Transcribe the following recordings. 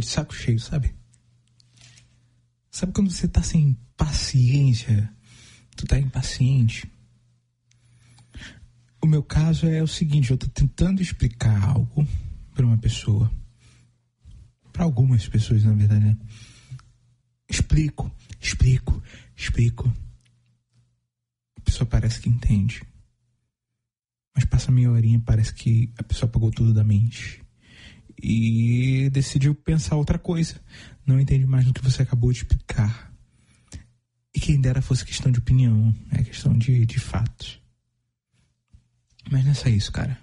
de saco cheio, sabe? Sabe quando você tá sem paciência? Tu tá impaciente. O meu caso é o seguinte, eu tô tentando explicar algo para uma pessoa. Para algumas pessoas, na verdade, né? Explico, explico, explico. A pessoa parece que entende. Mas passa meia horinha, parece que a pessoa apagou tudo da mente. E decidiu pensar outra coisa. Não entende mais do que você acabou de explicar. E quem dera fosse questão de opinião, é questão de, de fatos. Mas não é só isso, cara.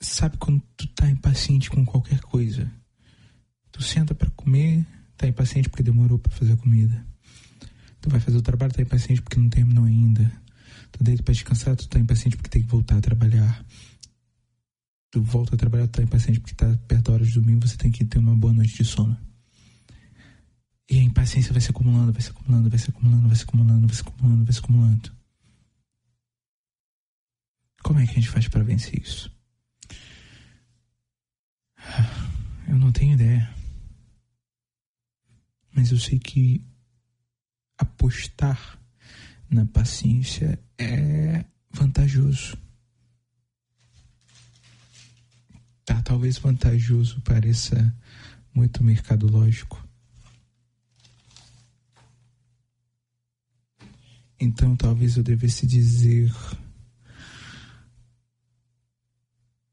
Sabe quando tu tá impaciente com qualquer coisa? Tu senta para comer, tá impaciente porque demorou para fazer a comida. Tu vai fazer o trabalho, tá impaciente porque não terminou ainda. Tu deita pra descansar, tu tá impaciente porque tem que voltar a trabalhar. Volta a trabalhar, tá impaciente porque tá perto da hora de dormir, você tem que ter uma boa noite de sono. E a impaciência vai se acumulando, vai se acumulando, vai se acumulando, vai se acumulando, vai se acumulando, vai se acumulando. Como é que a gente faz para vencer isso? Eu não tenho ideia. Mas eu sei que apostar na paciência é vantajoso. Tá, talvez vantajoso pareça muito mercadológico. Então talvez eu devesse dizer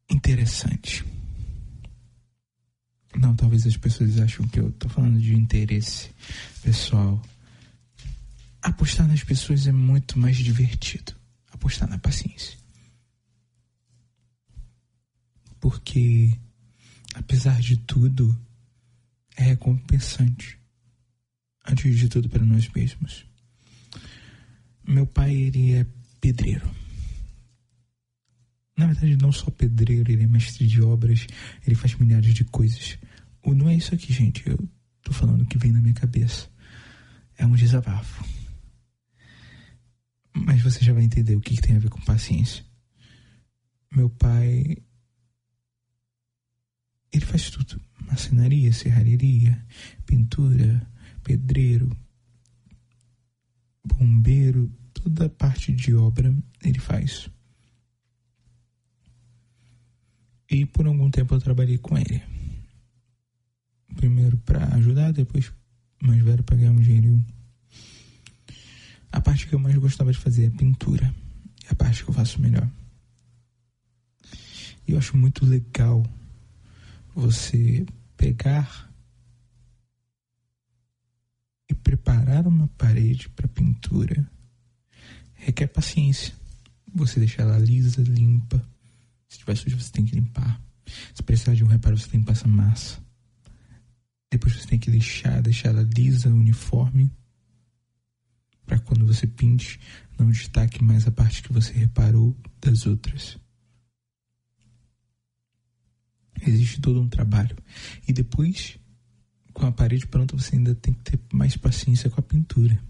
interessante. Não, talvez as pessoas acham que eu tô falando de interesse pessoal. Apostar nas pessoas é muito mais divertido. Apostar na paciência. Porque, apesar de tudo, é recompensante. Antes de tudo, para nós mesmos. Meu pai, ele é pedreiro. Na verdade, não só pedreiro, ele é mestre de obras, ele faz milhares de coisas. Não é isso aqui, gente. Eu tô falando o que vem na minha cabeça. É um desabafo. Mas você já vai entender o que, que tem a ver com paciência. Meu pai. Faz tudo: marcenaria, serralheria, pintura, pedreiro, bombeiro, toda parte de obra ele faz. E por algum tempo eu trabalhei com ele. Primeiro para ajudar, depois mais velho para ganhar um dinheirinho. A parte que eu mais gostava de fazer é pintura. É a parte que eu faço melhor. E eu acho muito legal você pegar e preparar uma parede para pintura. Requer paciência. Você deixar ela lisa, limpa, se tiver sujo, você tem que limpar. Se precisar de um reparo, você tem que passar massa. Depois você tem que deixar, deixar ela lisa, uniforme, para quando você pinte, não destaque mais a parte que você reparou das outras. Existe todo um trabalho. E depois, com a parede pronta, você ainda tem que ter mais paciência com a pintura.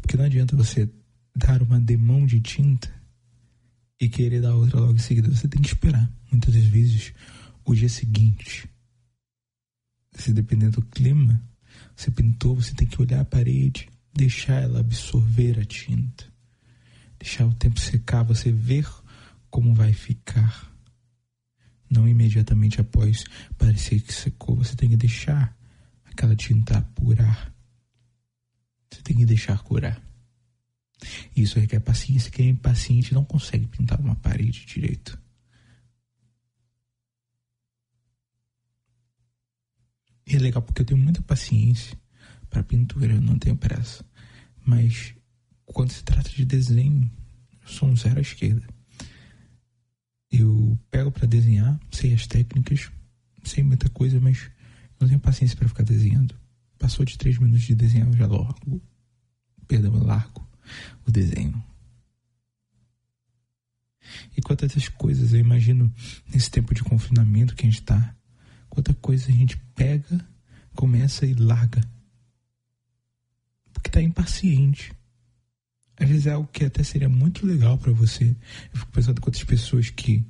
Porque não adianta você dar uma demão de tinta e querer dar outra logo em seguida. Você tem que esperar. Muitas das vezes, o dia seguinte, se dependendo do clima, você pintou, você tem que olhar a parede, deixar ela absorver a tinta, deixar o tempo secar, você ver como vai ficar. Não imediatamente após parecer que secou, você tem que deixar aquela tinta apurar. Você tem que deixar curar. Isso requer paciência. Quem é impaciente não consegue pintar uma parede direito. E é legal porque eu tenho muita paciência para pintura, eu não tenho pressa. Mas quando se trata de desenho, eu sou um zero à esquerda. Eu pego para desenhar, sei as técnicas, sei muita coisa, mas não tenho paciência para ficar desenhando. Passou de três minutos de desenhar, eu já largo. Perdão, eu largo o desenho. E quantas coisas eu imagino nesse tempo de confinamento que a gente está, quanta coisa a gente pega, começa e larga. Porque está impaciente. Às vezes é algo que até seria muito legal para você. Eu fico pensando quantas pessoas que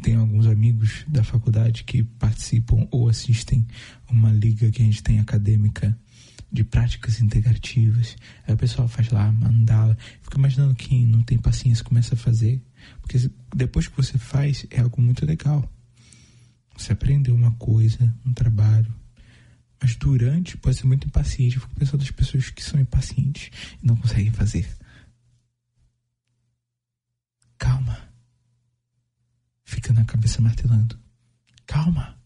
Tenho alguns amigos da faculdade que participam ou assistem uma liga que a gente tem acadêmica de práticas integrativas. Aí o pessoal faz lá mandala. Fico imaginando quem não tem paciência começa a fazer. Porque depois que você faz, é algo muito legal. Você aprendeu uma coisa, um trabalho. Mas durante pode ser muito impaciente. Eu fico pensando das pessoas que são impacientes e não conseguem fazer. Calma. Fica na cabeça martelando. Calma.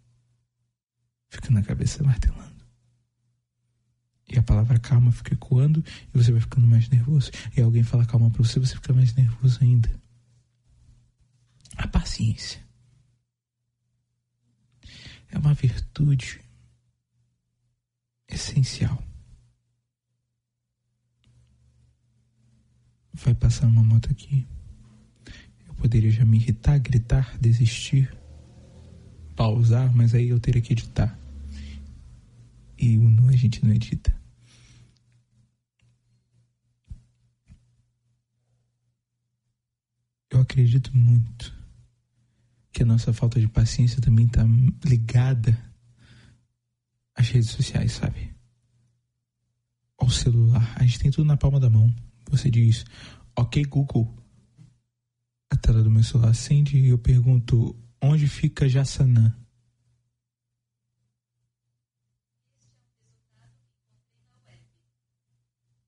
Fica na cabeça martelando. E a palavra calma fica ecoando e você vai ficando mais nervoso. E alguém fala calma para você, você fica mais nervoso ainda. A paciência é uma virtude essencial. Vai passar uma moto aqui. Poderia já me irritar, gritar, desistir, pausar, mas aí eu teria que editar. E o nu a gente não edita. Eu acredito muito que a nossa falta de paciência também está ligada às redes sociais, sabe? Ao celular. A gente tem tudo na palma da mão. Você diz, ok, Google. A tela do meu celular acende e eu pergunto, onde fica Jassanã?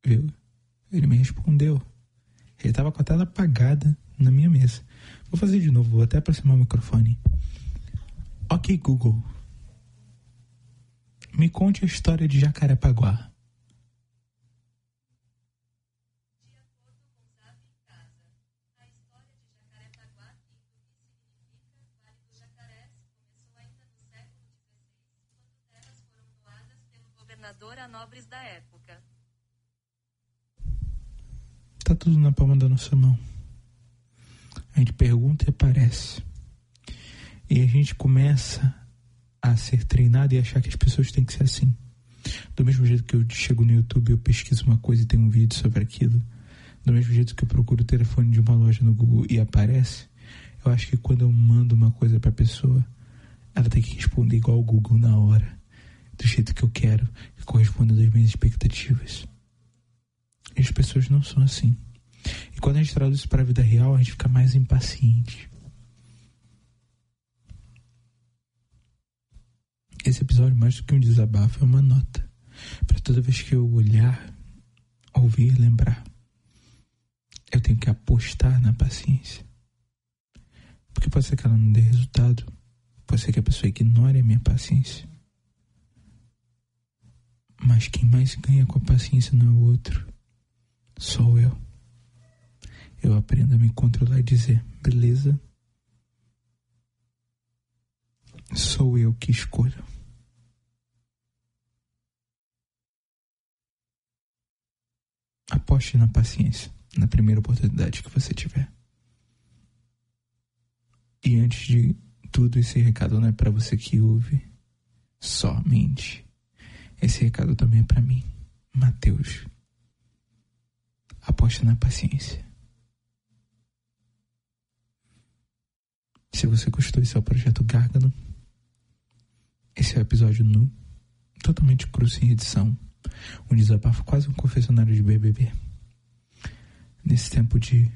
Viu? Ele me respondeu. Ele estava com a tela apagada na minha mesa. Vou fazer de novo, vou até aproximar o microfone. Ok, Google. Me conte a história de Jacarepaguá. Governador nobres da época. Tá tudo na palma da nossa mão. A gente pergunta e aparece. E a gente começa a ser treinado e achar que as pessoas têm que ser assim. Do mesmo jeito que eu chego no YouTube, eu pesquiso uma coisa e tenho um vídeo sobre aquilo. Do mesmo jeito que eu procuro o telefone de uma loja no Google e aparece, eu acho que quando eu mando uma coisa para a pessoa, ela tem que responder igual o Google na hora, do jeito que eu quero, que corresponda às minhas expectativas. E as pessoas não são assim. E quando a gente traduz isso para a vida real, a gente fica mais impaciente. Esse episódio, mais do que um desabafo, é uma nota. Para toda vez que eu olhar, ouvir, lembrar, eu tenho que apostar na paciência. Porque pode ser que ela não dê resultado, pode ser que a pessoa ignore a minha paciência. Mas quem mais ganha com a paciência não é o outro, sou eu eu aprendo a me controlar e dizer: beleza, sou eu que escolho. Aposte na paciência na primeira oportunidade que você tiver. E antes de tudo, esse recado não é para você que ouve somente. Esse recado também é para mim, Mateus. Aposte na paciência. Se você gostou, esse é o Projeto Gárgano. Esse é o episódio nu, totalmente cru sem edição. Um desabafo, quase um confessionário de BBB. Nesse tempo de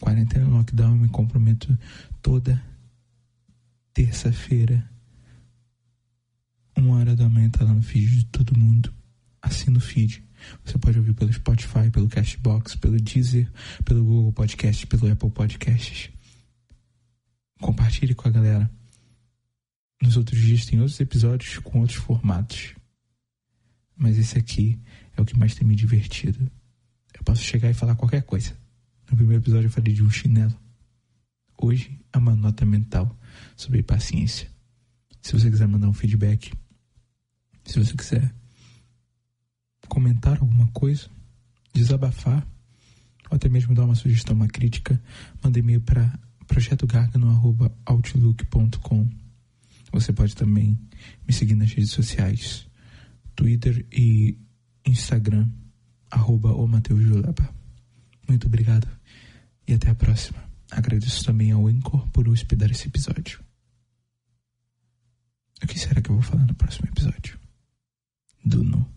quarentena lockdown, eu me comprometo toda terça-feira, uma hora da manhã, tá lá no feed de todo mundo. Assina o feed. Você pode ouvir pelo Spotify, pelo Castbox, pelo Deezer, pelo Google Podcast, pelo Apple Podcasts. Compartilhe com a galera. Nos outros dias tem outros episódios com outros formatos. Mas esse aqui é o que mais tem me divertido. Eu posso chegar e falar qualquer coisa. No primeiro episódio eu falei de um chinelo. Hoje é uma nota mental sobre paciência. Se você quiser mandar um feedback, se você quiser comentar alguma coisa, desabafar, ou até mesmo dar uma sugestão, uma crítica, manda e-mail para projetogargano.outlook.com. Você pode também me seguir nas redes sociais, Twitter e Instagram, arroba o Muito obrigado e até a próxima. Agradeço também ao Encore por hospedar esse episódio. O que será que eu vou falar no próximo episódio? do nu.